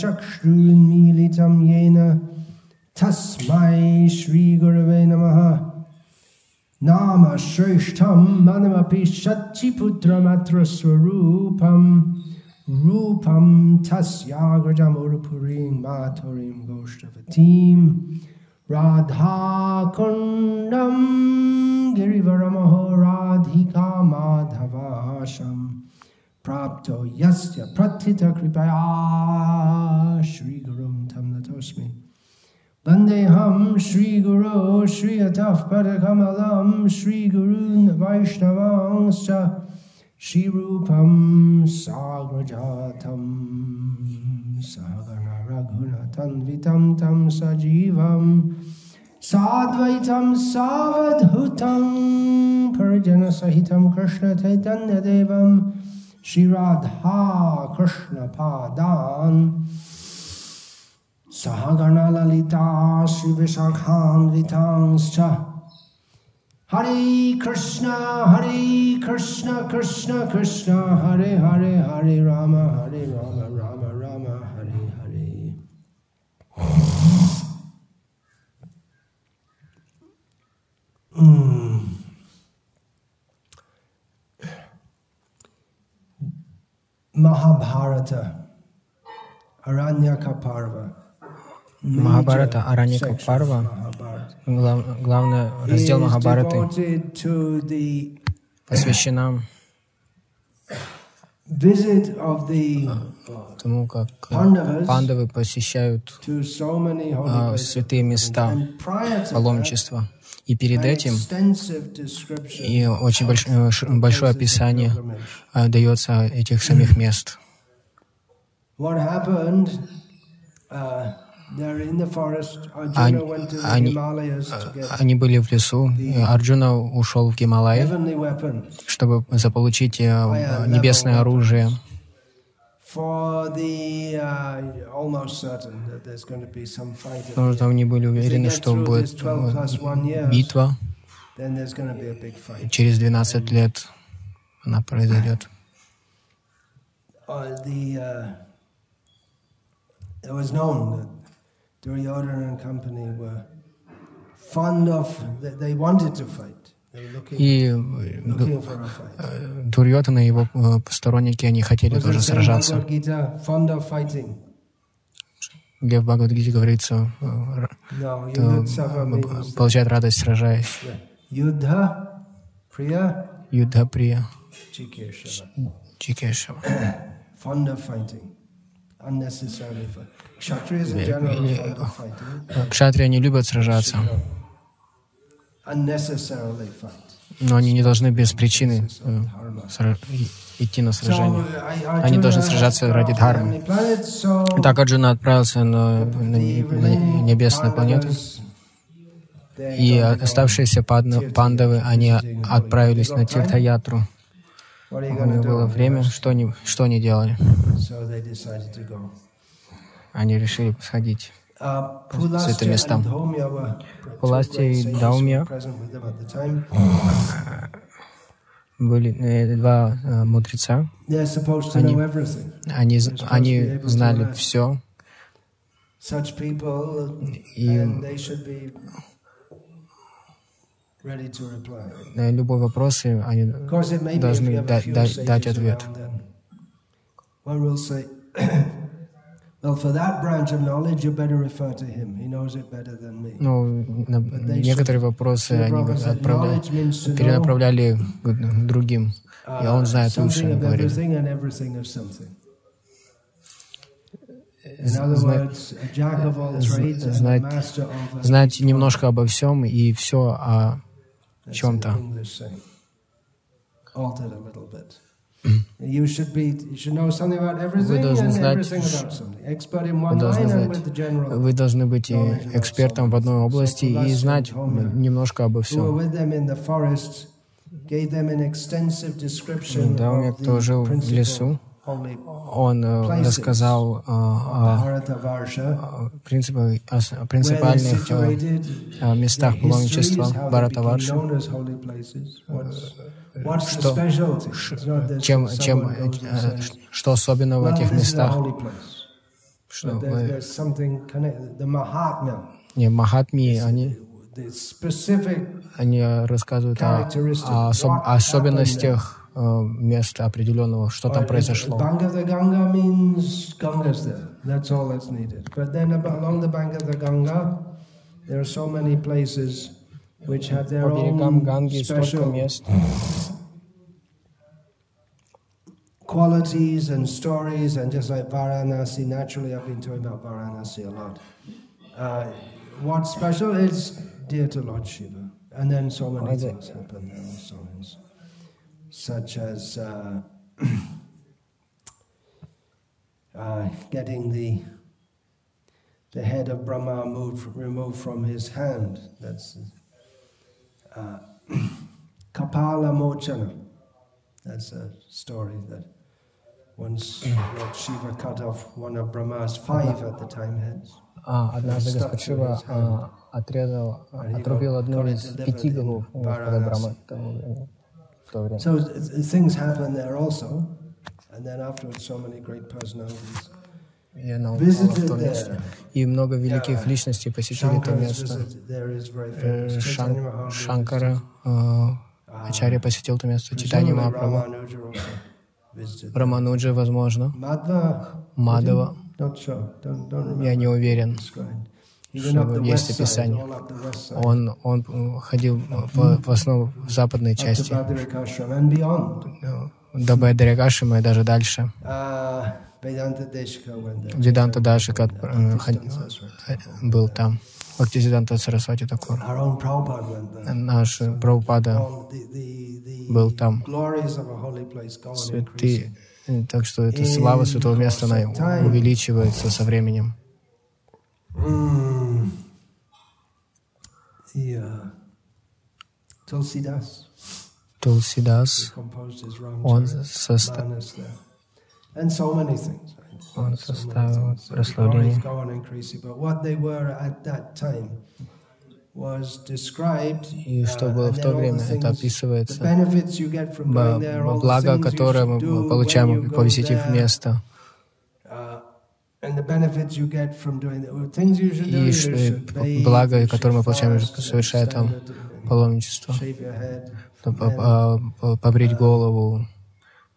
चक्षुन्मीलितं येन तस्मै श्रीगुरवे नमः। नाम श्रेष्ठं मनमपि शचिपुत्रमात्रस्वरूपं रूपं तस्याग्रजमुरुपुरीं माथुरीं गोष्ठवतीं राधाकुण्डं गिरिवरमहो राधिका माधवाशम् प्राप्तो यस्य प्रथितकृपया श्रीगुरुं तं नतोऽस्मि। वन्देऽहं श्रीगुरो श्रियतः परकमलं श्रीगुरून् वैष्णवांश्च श्रीरूपं साग्रजातं सहगणरघुनतन्वितं तं सजीवं साद्वैतं सावधूतं परिजनसहितं कृष्णचैतन्यदेवम् Shri Radha Krishna Padan. Sahagana Lalita Shri Vishakhan Hare Krishna Hare Krishna Krishna Krishna. Hare Hare Hare Rama Hare Rama Rama Rama Hare Hare. Mm. Mahabharata Aranyaka Parva Махабхарата, Араньяка Парва, глав- главный раздел Махабхараты devoted to тому, как э, пандавы посещают а, святые места паломничества. И перед этим и очень больш- э, большое of описание а, дается этих самих мест. Они, они, они были в лесу, Арджуна ушел в Гималаи, чтобы заполучить э, небесное оружие. Потому the что end. они были уверены, что будет э, битва. Then there's going to be a big fight. Через 12 лет она произойдет. Uh, the uh, it was known that Duryodhana and company were fond of. They, they wanted to fight. И э, э, Дурьотана и его э, посторонники, они хотели тоже сражаться. Где в Бхагавадгите говорится, э, э, получает радость, сражаясь. Yuddha, Priya, Юдха Прия. Чикешева. Кшатрия не любят сражаться. Но они не должны без причины э, идти на сражение. Они должны сражаться ради дхармы. Так Арджуна отправился на, небесную планету, и оставшиеся пандавы, они отправились на Тиртаятру. У них было время, что они, что они делали? Они решили сходить. Uh, Святым местам. great и Даумья были э, два э, мудреца. Они-. Они, они знали все, И- на любой вопрос они должны дать, ответ. Ну, на- некоторые вопросы они отправляли, перенаправляли к другим, и uh, он знает лучше, говорит. знать- Знать немножко обо всем и все о чем-то. an English saying. Altered a little bit. You should be, you should know something about everything должны знать, Вы должны, знать, вы должны быть экспертом в одной области и знать немножко обо всем. Да, у меня кто жил в лесу, он э, рассказал э, о о принципах, о принципиальных э, местах паломничества Бхаратаварши, что- чем, чем, э, что особенно в этих местах, что не, Махатми, они, они рассказывают о, о особ- особенностях э, места определенного, что там произошло. Bank of the Ganga means Ganga's there. That's all that's needed. But then ab- along the bank of the Ganga, there are so many places which have their По берегам own Ганги столько special мест, qualities and stories. And just like Varanasi, naturally, I've been talking about Varanasi a lot. Uh, what's special is dear to Lord Shiva. And then so many Right. things happen there also, such as uh, uh, getting the the head of Brahma moved, removed from his hand. That's uh, Kapala Mochana. That's a story that once Lord Shiva cut off one of Brahma's five at the time heads. А, однажды Господь Шива а, отрезал, отрубил одну из пяти голов у Господа Брахмы в то время. So th- th- things happen there also. And then afterwards, so many great personalities. Я наупал в то Visited место. there. И много великих личностей посетили то место. Э. Шан- Шанкара, э, Ачарья посетил то место. Also visited. Рамануджа, возможно. Мадава, я не уверен. Что есть описание. Он, он ходил по, в основном в западной части, до Байдарягашима и даже дальше. Веданта э, э, был там. Бхактисиданта Сарасвати Такур. Наш Прабхупада был там. increasing. Э, Так что эта слава святого места, она увеличивается со временем. Mm. Tulsidas он, соста... Он составил прославление. И что uh, было в то время, это описывается. Благо, которое мы получаем, go посетив there, место. И You благо, you которое мы получаем, совершая там паломничество. Побрить голову,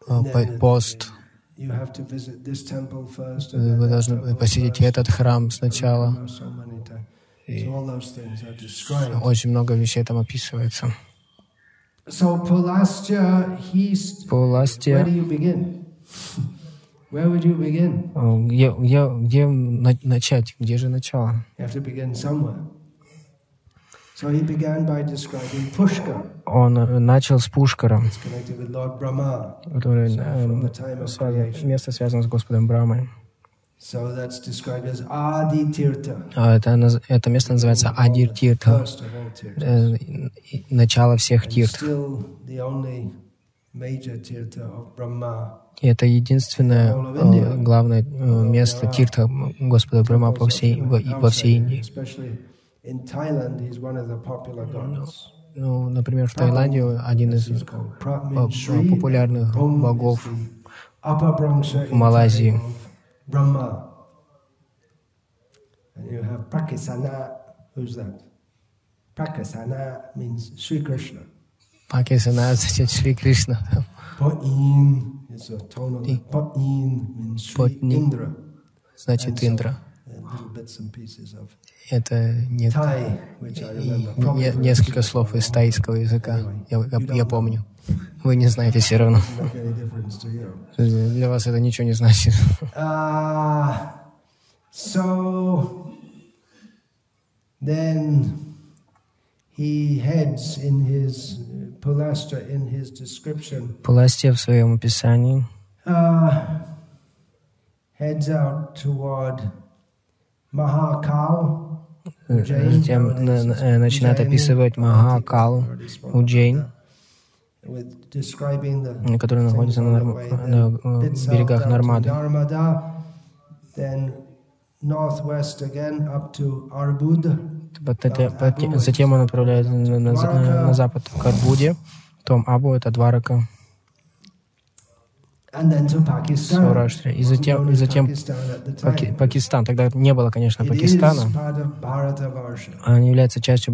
а, по- пост. You Вы должны посетить этот храм сначала. So many times. So all those things are described. Очень много вещей там описывается. So Pulastya, he's. По Where would you begin? э, где, где, где на- начать, где же начало? You have to begin somewhere. So he began by describing Pushkar. Он э, начал с Пушкара, который э, creation. место связано с Господом Брамой. So that's described as. А Это, это место называется Адир э, и- начало всех тирт. И это единственное э, главное э, место тиртха Господа Брама по всей, во, во всей Индии. Ну, например, в Таиланде один из means Sri, популярных богов в Малайзии. of Brahma. And you Prakasana. Who's that? Prakasana means Sri Krishna. Кришна. Pa'in is a means. Indra. Значит, Индра. Это не, не- несколько слов из тайского языка. Я, я- я помню. Вы не знаете все равно. Для вас это ничего не значит. Uh, so then he heads in his uh, Pulastra in his description Паластия в своем описании uh, heads out toward Mahakal. э, затем на- на- э, начинает описывать Махакалу, Уджейн, with describing the который находится на, Нарм- на, э, bits out берегах down to Нармады. Narmada, then northwest again up to Arbud, Потом- потом- Затем он отправляется на, на на запад к Арбуде, потом Абу — это Pakistan. Саураштра. И затем, и затем Паки-. Пакистан. Тогда не было, конечно, Пакистана. Bharatavarsha. Он является частью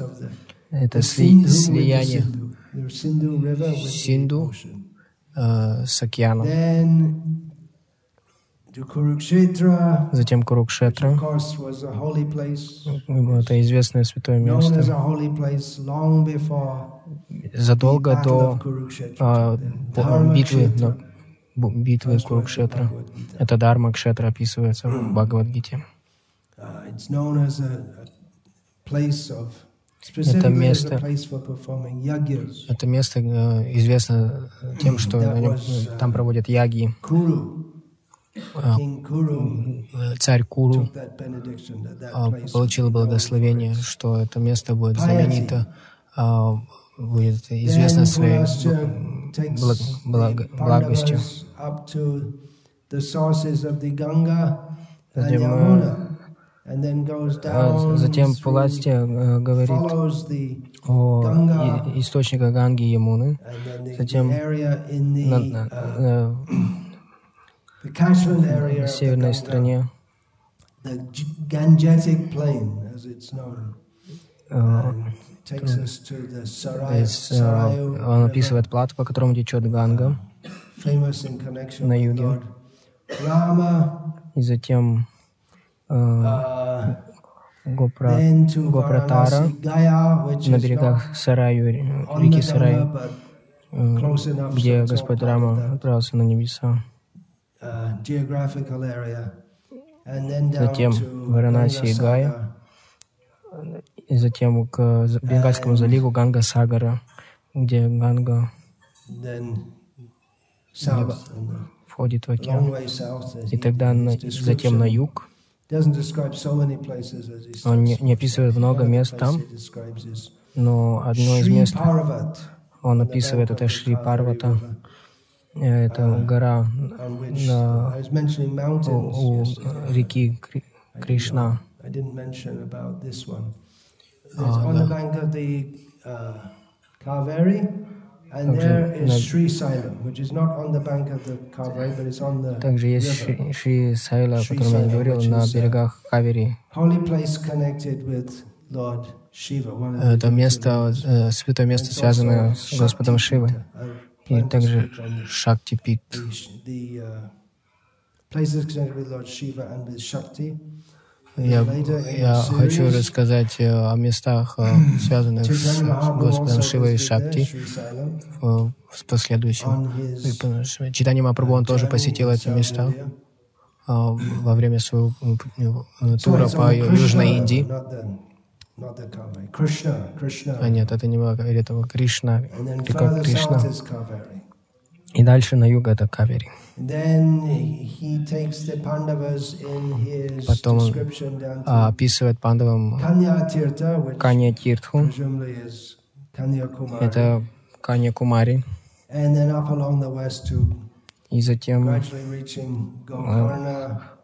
of the Это сли- слияние Синду. э, с океаном. Затем Курукшетра. Это известное святое место. Задолго до а, битвы, бу- битвы Курукшетра. Это Дарма Кшетра описывается в Бхагавадгите. Uh, a место-. Это место э, известно тем, что нем, э, там проводят яги. Царь Куру а, получил благословение, что это место будет знаменито, а, будет известно своей благ- благ- благостью. Затем, э, А Затем Пуластия э, говорит о источниках Ганги и Ямуны, Затем uh, э, северной стране. Э, э, Sarayu Он описывает плато, по которому течет Ганга, на юге. И затем э, uh, Гопра, Гопратара на берегах Сараю, э, реки э, so где Господь Рама отправился на небеса. Затем Варанаси и Гая. И затем к Бенгальскому заливу Ганга Сагара, где Ганга входит в океан. И тогда на- затем на юг. Он не, не описывает много мест там, но одно из мест он описывает это Шри Парвата. Это гора на- у, у реки Кри- Кришна. Ah, да. uh, Также есть. Шри, Шри Сайла, о котором я говорил, на uh, берегах Кавери. Это место, э, святое место, связанное с Господом Шивой. И также Шакти Пит. uh. Я, я хочу рассказать э, о местах, э, связанных с Господом Шивой и Шакти в, последующем. Читание Мапрабху, он тоже посетил эти места а, во время своего э, э, тура по Южной Индии. А нет, это не Кавери, это Кришна, река Кришна. И дальше на юг это Кавери. Потом он а, описывает пандавам Канья Тиртху, это Канья Кумари, и затем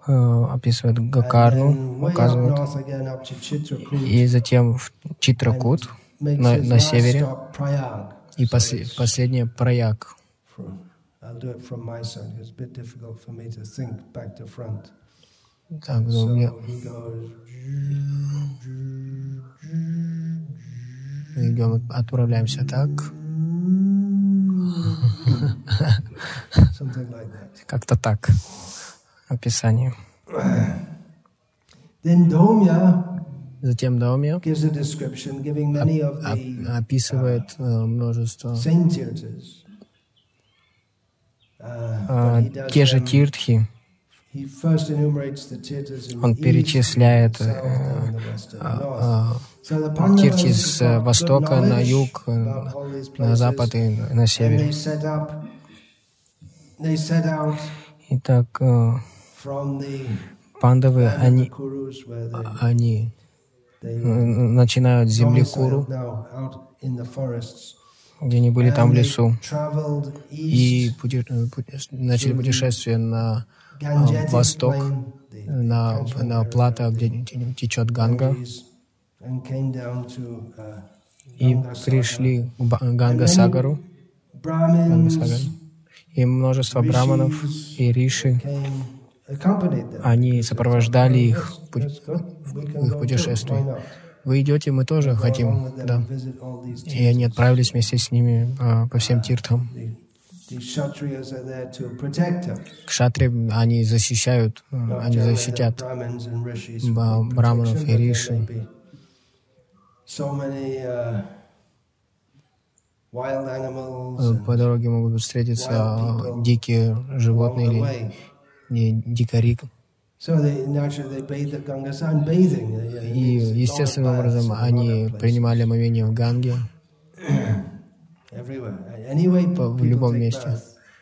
э, описывает Гакарну, указывает, и затем в Читракут, на, на севере, и it's последнее front. Так, ну, goes. мы идем, отправляемся так, как-то так, Domya Затем the описывает э, множество. Uh, а, те же тиртхи, Он перечисляет э, а, а, Pandavas с востока на юг, э, на запад и на север. Итак, э, пандавы, они, они э, начинают с земли Куру, где они были там в лесу, и east, пути- э, пути- начали путешествие на восток, на, на плато, где течет Ганга, uh, и пришли к Ганга-Сагару, Ганга-Сагару, и множество браманов и риши. Они сопровождали их в их путешествии. Вы идете, мы тоже хотим, да. И они отправились вместе с ними а, по всем us. Кшатри, они защищают, э, они защитят браманов и риши. uh, Э, По дороге могут встретиться а, дикие животные или дикари. Uh, И естественным образом они принимали омовение в Ганге, в любом месте.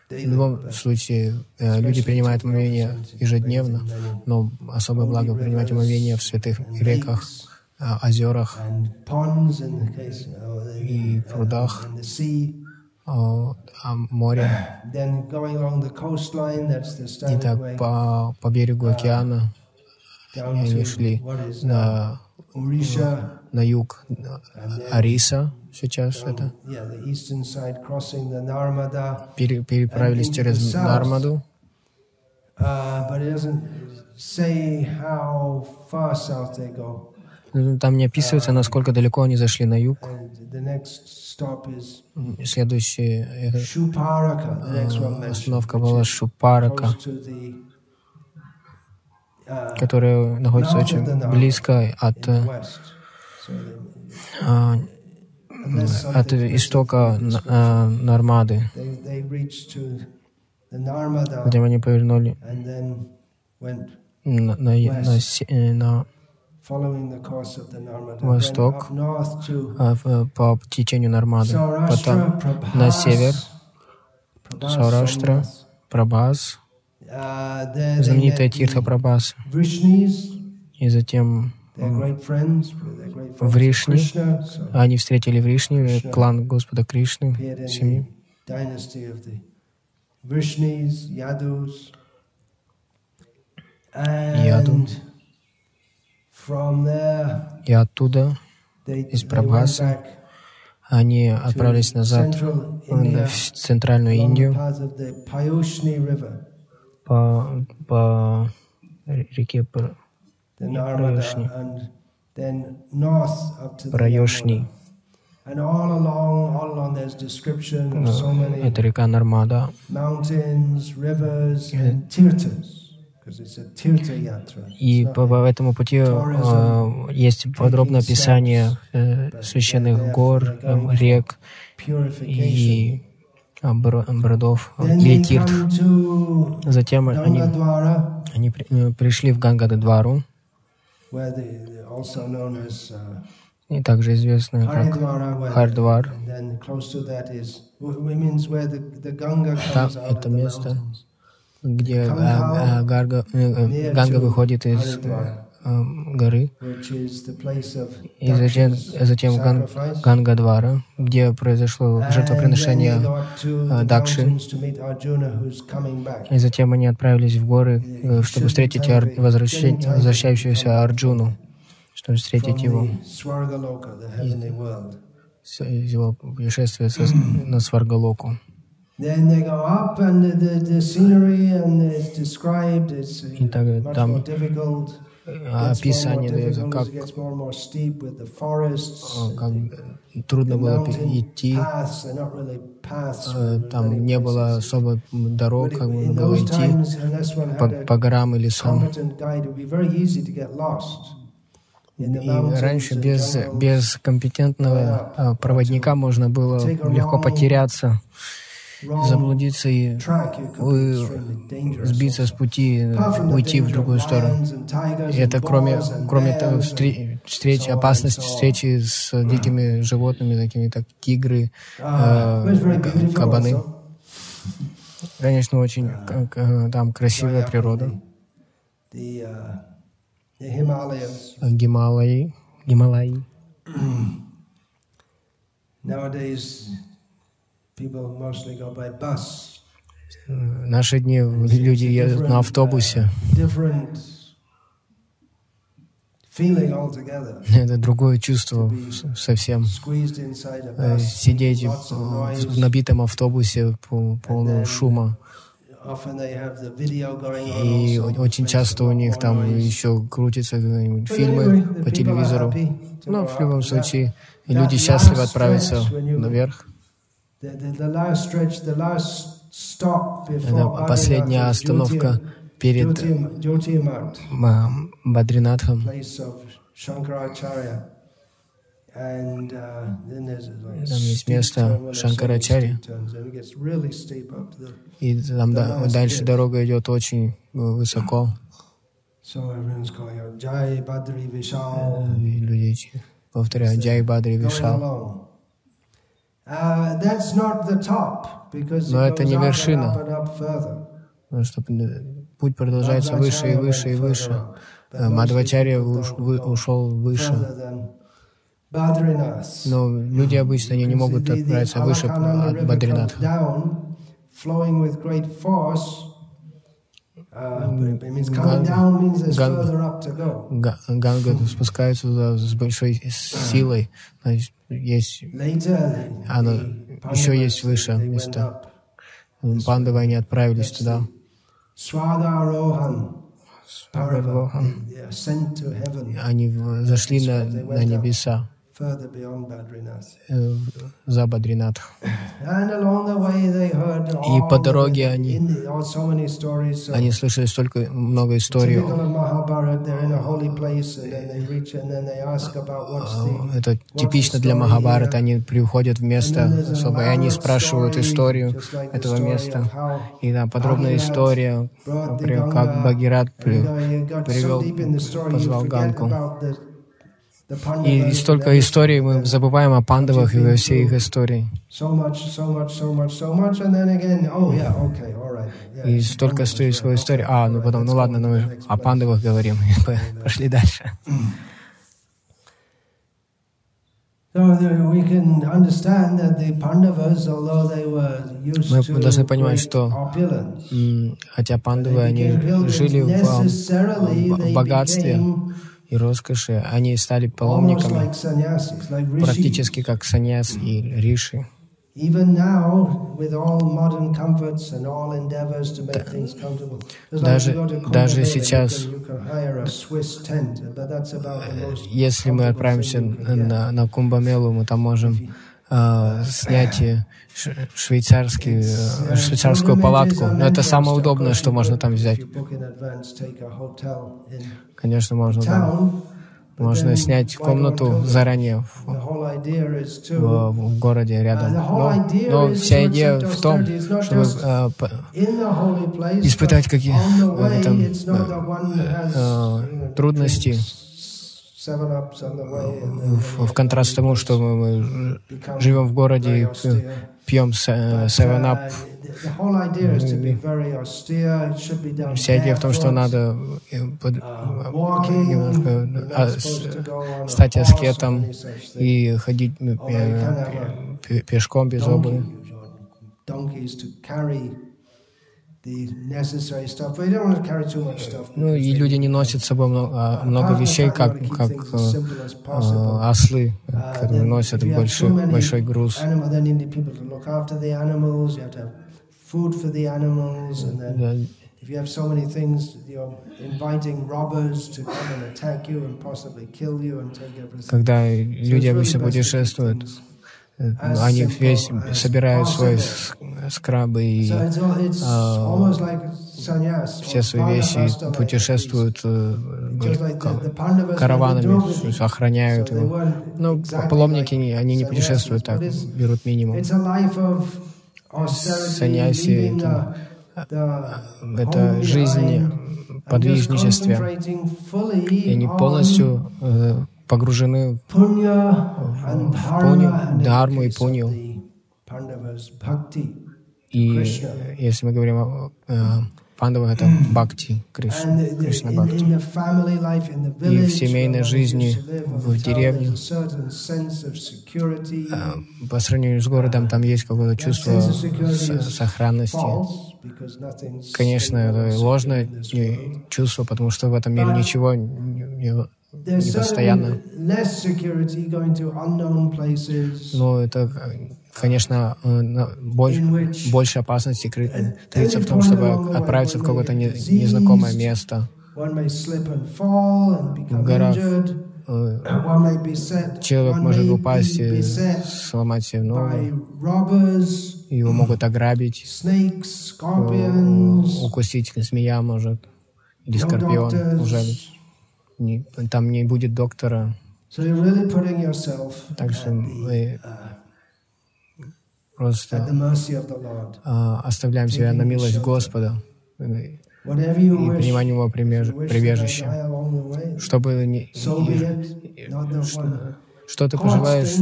В любом случае, э, люди принимают омовение ежедневно, но особое благо принимать омовение в святых реках, а, озерах, uh, И прудах. Море. Итак, way по, по берегу океана они шли на, на юг Ариса, сейчас это, пере- переправились через Нармаду, Uh, but it doesn't say how far south they go. Ну, Там не описывается, насколько далеко они зашли на юг. Следующая э, mentioned, остановка была Шупарака, uh, которая находится очень близко от, э, а, от истока Нармады, где они повернули на, на, на э, на Восток. А, в- по течению Нармады, потом на север Саураштра. Прабхас, Uh, знаменитая Тирха Прабхас, и затем. Krishna, so они встретили Вришни, Кришна. клан Господа Кришны, семьи. Яду. И оттуда Из Прабхаса они отправились назад э, в центральную Индию по, по реке Прайошни. Many Это река Нармада. И по, по этому пути э, есть подробное описание э, священных гор, э, рек и э, бро- бродов э, Then или they тирт. come to Затем они, они при- э, пришли в uh, и также известную как Хардвар. Там это место. Где Гарга, э, э, Ганга выходит из э, горы, и затем, затем Ган. Гангадвара, где произошло жертвоприношение, э, Дакши. и затем они отправились в горы, чтобы встретить ар- возвращен- возвращающегося Арджуну, чтобы встретить его из его путешествия со- на Сваргалоку. И так, там э, описание как, э, как трудно было идти, э, там не было особо дорог, как можно было идти по, по горам и лесам. competent guide, it would be very easy to get lost. In the И раньше and без, без компетентного э, проводника можно было легко потеряться заблудиться и сбиться с пути, уйти в другую сторону. И это кроме, кроме того, встречи, опасности встречи с дикими животными, такими как тигры, э, кабаны. Конечно, очень там красивая природа. Гималаи. Гималаи. Наши дни люди едут на автобусе. Это другое чувство совсем. Сидеть в набитом автобусе полном шума. И очень часто у них там еще крутятся фильмы по телевизору. Но в любом случае люди счастливы отправиться наверх. Это последняя остановка перед Бадринатхом. Там есть место Шанкарачари. И там да, дальше дорога идет очень высоко. И люди повторяют Джай Бадри Вишал. Но это не вершина, потому что путь продолжается выше и выше и выше. Мадхвачарья ушел выше. Но люди обычно они не могут отправиться выше от Бадринатха. Ганга спускается туда с большой силой. Значит, есть, она, еще есть выше места. Пандавы, они отправились туда. Они зашли на, на небеса. Э, за Бадринатх. И по дороге они, они слышали столько много историй. Это типично для Махабарата. Они приходят в место особое, и они спрашивают историю этого места. И да, подробная история, как Багират привел, позвал Ганку. И столько историй мы забываем о пандавах и во всей их истории. И столько стоит своей истории. А, ну потом, ну ладно, ну о пандавах говорим. Пошли дальше. Мы должны понимать, что хотя пандавы, они жили в, в богатстве, и роскоши, они стали паломниками, практически как саньяс и риши. Даже, даже сейчас, если мы отправимся на, на Кумбамелу, мы там можем э, снять швейцарский, э, швейцарскую палатку. Но это самое удобное, что можно там взять. Конечно, можно там можно снять комнату заранее в, в, в городе рядом. Но, но вся идея в том, чтобы э, испытать какие э, э, трудности в, в контраст тому, что мы, живем в городе и пьем севенап. Вся идея в том, что надо э, под, немножко а, стать аскетом и ходить э, пешком без обуви. Ну и люди не носят с собой много, а, много вещей, как, как э, ослы, которые носят большой, большой груз. If you have so many things, you're inviting robbers to come and attack you and possibly kill you and take everything. Когда люди обычно путешествуют, они весь собирают свои скрабы и а, все свои вещи путешествуют э, караванами, охраняют его. Но паломники, они не путешествуют так, берут минимум. саньяси это, это жизнь подвижничестве. И они полностью э, погружены в, в дхарму и пуню. И если мы говорим о э, Пандава — это бхакти, Кришна, Кришна бхакти. И в семейной жизни, в деревне, э, по сравнению с городом, там есть какое-то чувство сохранности. Конечно, это ложное чувство, потому что в этом мире ничего не, не постоянно. Но это, конечно, э, больше, больше опасности крыться в том, чтобы отправиться в какое-то незнакомое место. В горах э, человек может упасть и сломать себе ногу. Его могут ограбить, укусить змея может, или скорпион ужалить не, там не будет доктора. Так что мы uh, просто uh, оставляем себя на милость Господа и принимаем Его прибежище. Чтобы не, что, ты пожелаешь,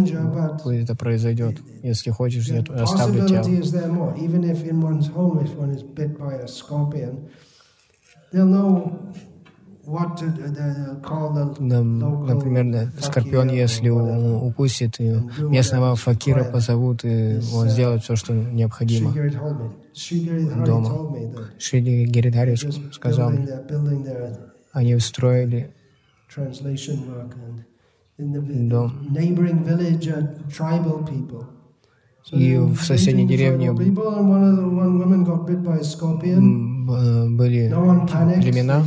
это произойдет. Если хочешь, я оставлю тебя. Например, скорпион, если укусит, местного факира позовут, и он сделает все, что необходимо. Дома. Шри Гиридхари сказал, они устроили дом. И в соседней деревне были племена,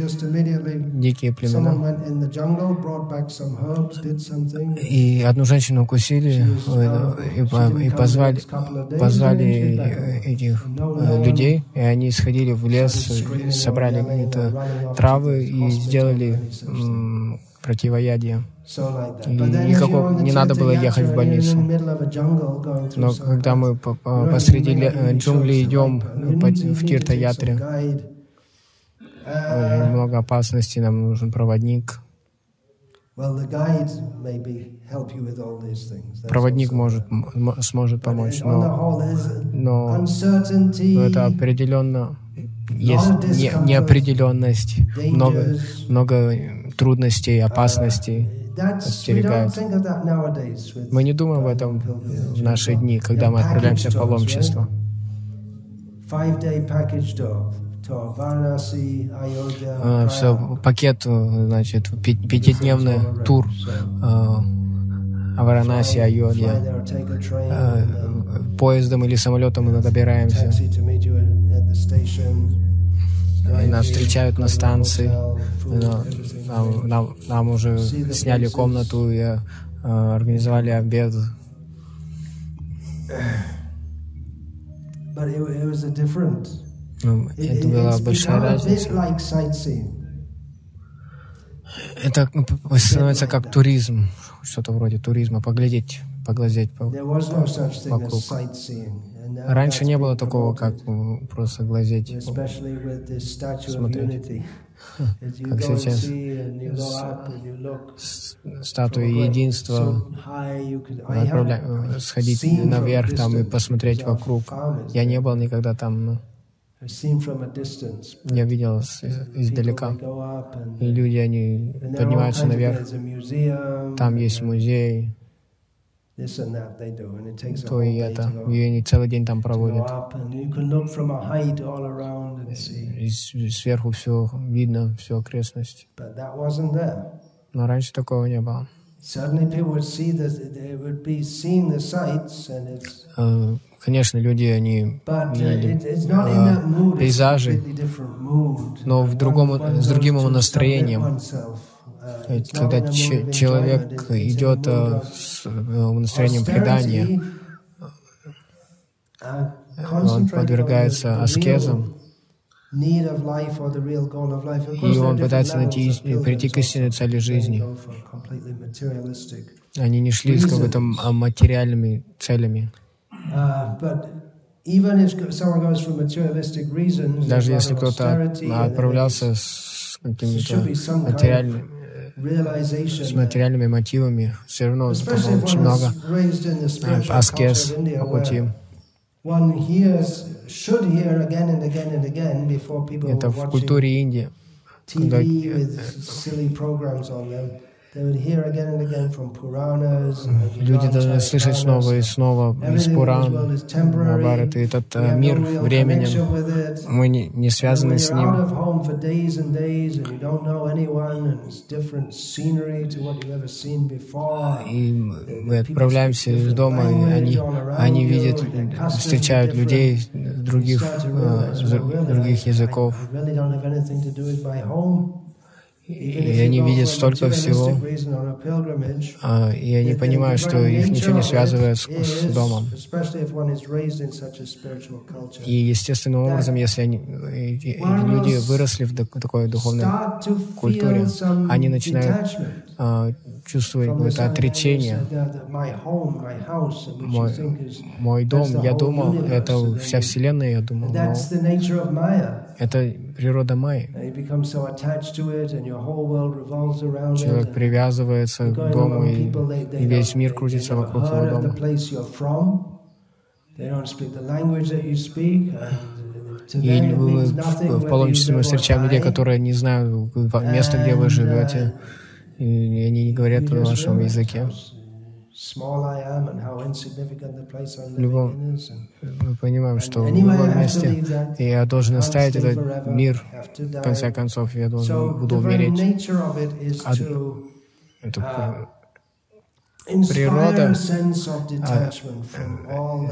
дикие племена. И одну женщину укусили и, и позвали, позвали этих э, людей, и они сходили в лес, собрали какие-то травы и сделали противоядие. И никакого, не надо было ехать в больницу. Но когда мы посреди э, джунглей идем в Тирта-ятре, много опасностей, нам нужен проводник. Проводник может, сможет помочь, но, но, но это определенно есть не, неопределенность, много, много трудностей, опасностей остерегают. Мы не думаем об этом в наши дни, когда мы отправляемся в паломничество. А, Все, пакет, значит, пятидневный тур а, Варанаси, Айодья. А, поездом или самолетом мы добираемся. Нас встречают на станции. Нам, нам, нам уже сняли комнату и э, организовали обед. Ну, это была большая разница. Это становится как туризм, что-то вроде туризма, поглядеть, поглазеть по, вокруг. Раньше не было такого, как просто глазеть, смотреть. Как сейчас статуи единства, отправля... сходить наверх там и посмотреть вокруг. Я не был никогда там, но я видел издалека. И люди, они поднимаются наверх. Там есть музей, то и это. И они целый день там проводят. И сверху все видно, всю окрестность. Но раньше такого не было. Э, конечно, люди, они видели uh, пейзажи, но в другом, с другим настроением. Когда человек идет э, с э, настроением предания, он подвергается аскезам, и он пытается найти, прийти к истинной цели жизни. Они не шли с какими-то материальными целями. Даже если кто-то отправлялся с какими-то материальными, с материальными мотивами, все равно там очень много аскез по пути. Это в культуре Индии. Когда Люди должны слышать снова и снова из Пуран, Махабарата. Этот э, мир временем, мы не, не связаны с ним. И мы отправляемся из дома, и они, они видят, встречают людей других, э, других языков и они видят столько всего, а, и они понимают, что их ничего не связывает с, с домом. И естественным образом, если они, люди выросли в такой духовной культуре, они начинают а, чувствовать какое-то отречение. Мой, мой дом, я думал, это вся Вселенная, я думал, но это природа Майи. Человек привязывается к дому, и, и весь мир крутится вокруг его дома. Или вы в, паломничестве мы встречаем людей, которые не знают места, где вы живете, и они не говорят на вашем языке. Любом, мы понимаем, что в любом месте я должен оставить этот мир, в конце концов, я должен буду умереть. От, это природа а,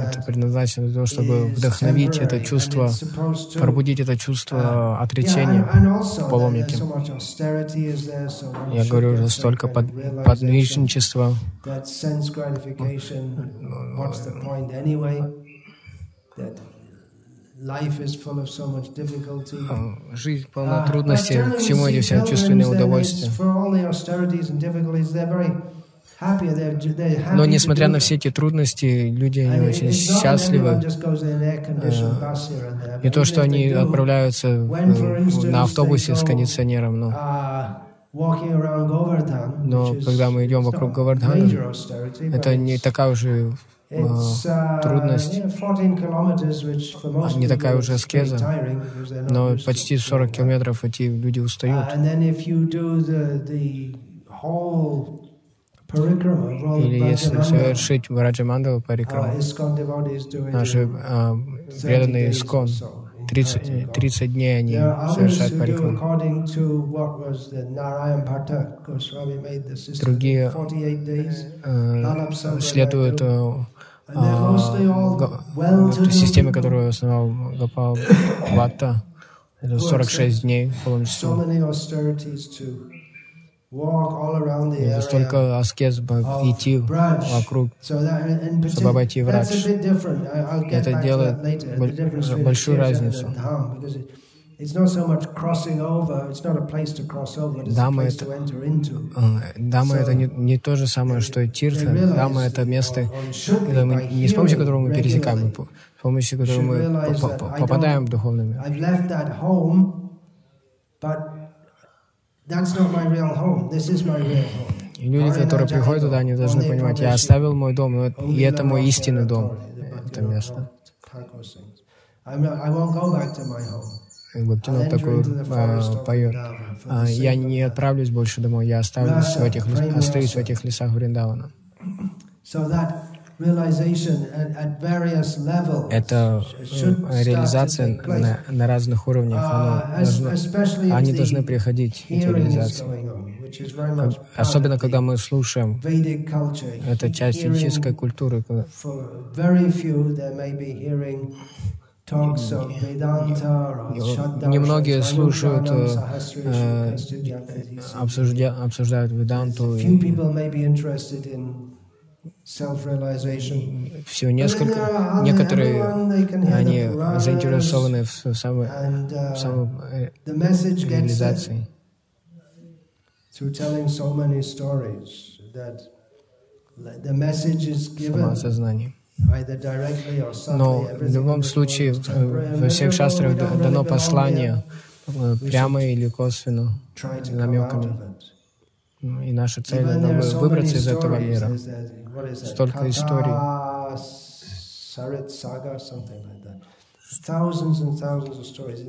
это предназначено для того, чтобы вдохновить это чувство, пробудить это чувство uh, отречения в паломнике. Я говорю уже столько под, подвижничества. Жизнь полна uh, трудностей, к чему эти все чувственные удовольствия. Но несмотря на все эти трудности, люди они очень счастливы. Не то, что они отправляются на автобусе с кондиционером, но но когда мы идем вокруг Говардхана, это не такая уже uh, трудность, не такая уже аскеза, но почти 40 километров эти люди устают. Или если совершить Враджамандала Парикрама, наши а, преданные Искон, 30, 30 дней они совершают парикраму. Другие э, следуют э, э, системе, которую основал Гапал Ватта. Это 46 дней паломничества. Это столько аскез идти вокруг, чтобы обойти врач. Это делает большую разницу. Дама это, дама это не, не то же самое, что и тиртха. Дама это место, мы, не с помощью которого мы пересекаем, с помощью которого мы попадаем в духовный мир. И люди, которые приходят туда, они должны понимать, я оставил мой дом, и это мой истинный дом, это место. Бхактинат такой а, поет. А, я не отправлюсь больше домой, я оставлюсь в этих, остаюсь в этих лесах Вриндавана. Это реализация на, на разных уровнях. Оно должно, они должны приходить, эти реализации. Особенно, когда мы слушаем, это часть ведической культуры. Немногие слушают, э, обсуждя, обсуждают Веданту. Всего несколько, некоторые, они заинтересованы в, самой, в самой uh, реализации. Самоосознание. Но в любом случае во всех шастрах дано послание, э, прямо или косвенно, намеками. И наша цель — выбраться из этого мира. Столько историй.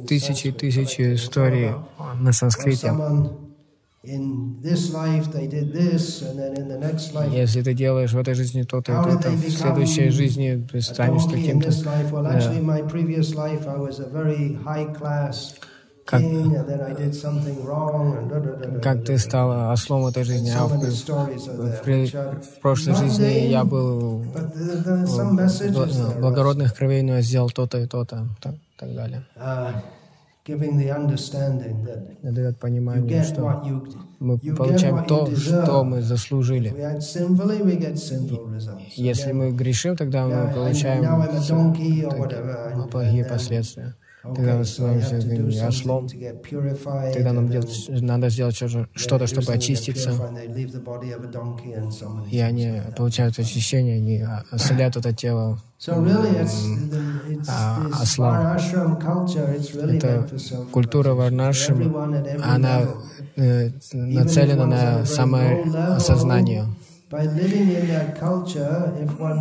Тысячи и тысячи историй на санскрите. Если ты делаешь в этой жизни то-то и то-то, в следующей жизни ты станешь таким-то. Как, как ты стал ослом этой жизни, а в, в, в прошлой жизни я был благородных кровей, но я сделал то-то и то-то, так, так далее. Uh, дает понимание, что мы получаем то, что мы заслужили. Если мы грешим, тогда мы получаем плохие последствия. Тогда мы становимся ослом. Тогда нам делать, надо сделать что-то, чтобы очиститься. И они получают очищение, они оселяют это тело а, осла. Это культура варнашем, она э, нацелена на самоосознание.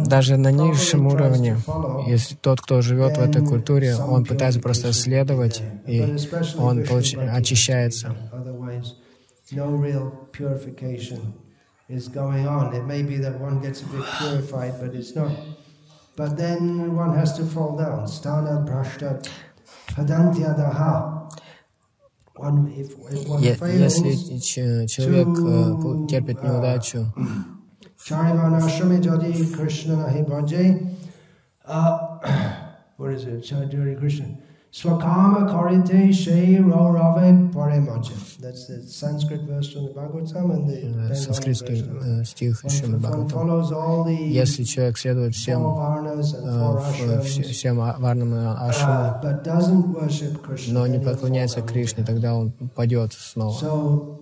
Даже на низшем уровне, если тот, кто живет в этой культуре, он пытается просто следовать, и он получ... очищается. Если человек э, терпит неудачу, Charivanashrami jadi Krishna nahi bhaje. What is it? Chaduri Krishna. Swakama karite she ro rave pare macha. That's the Sanskrit verse from the Bhagavatam and the Санскритский стих Шримад Бхагаватам. Если человек следует всем, всем варнам и ашрамам, но не поклоняется Кришне, тогда он падет снова.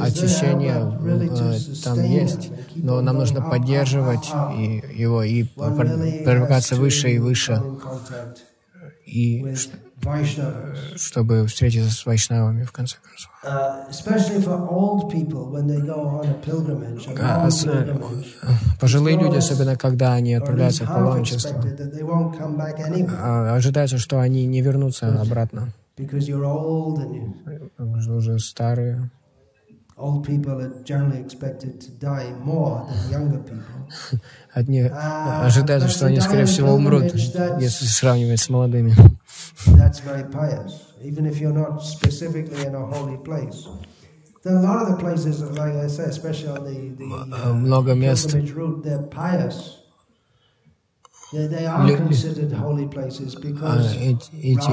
Очищение э, там есть, но нам нужно поддерживать его и продвигаться выше и выше, и чтобы встретиться с вайшнавами в конце концов. А, пожилые люди, особенно когда они отправляются в паломничество, а, ожидается, что они не вернутся обратно. Потому что уже старые. Old people are generally expected to die more than younger people. Uh, ожидается, что они, скорее всего, умрут, если сравнивать с молодыми. That's very pious, even if you're not specifically in a holy place. There are a lot of the places, like I say, especially on the, the uh, много мест, route, they're pious. А, эти,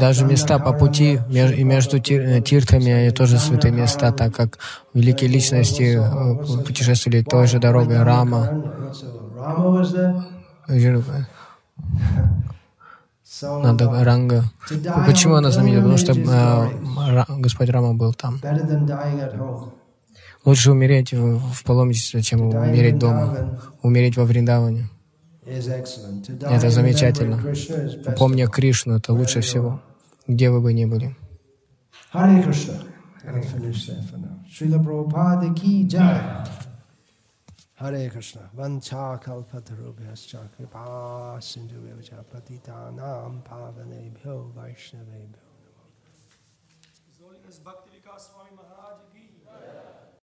даже места по пути и между э, тиртами, они тоже святые места, так как великие личности э, путешествовали той же дорогой Рама. Надо Ранга. Почему она знаменита? Потому что э, Господь Рама был там. Лучше умереть в, в паломничестве, чем умереть дома, умереть во Вриндаване. Это замечательно. Помня Кришну, это лучше всего, где вы бы ни были. Hare Krishna. Vancha kalpatarubhyascha kripa sindhuvyacha patitanam pavanebhyo vaishnavebhyo.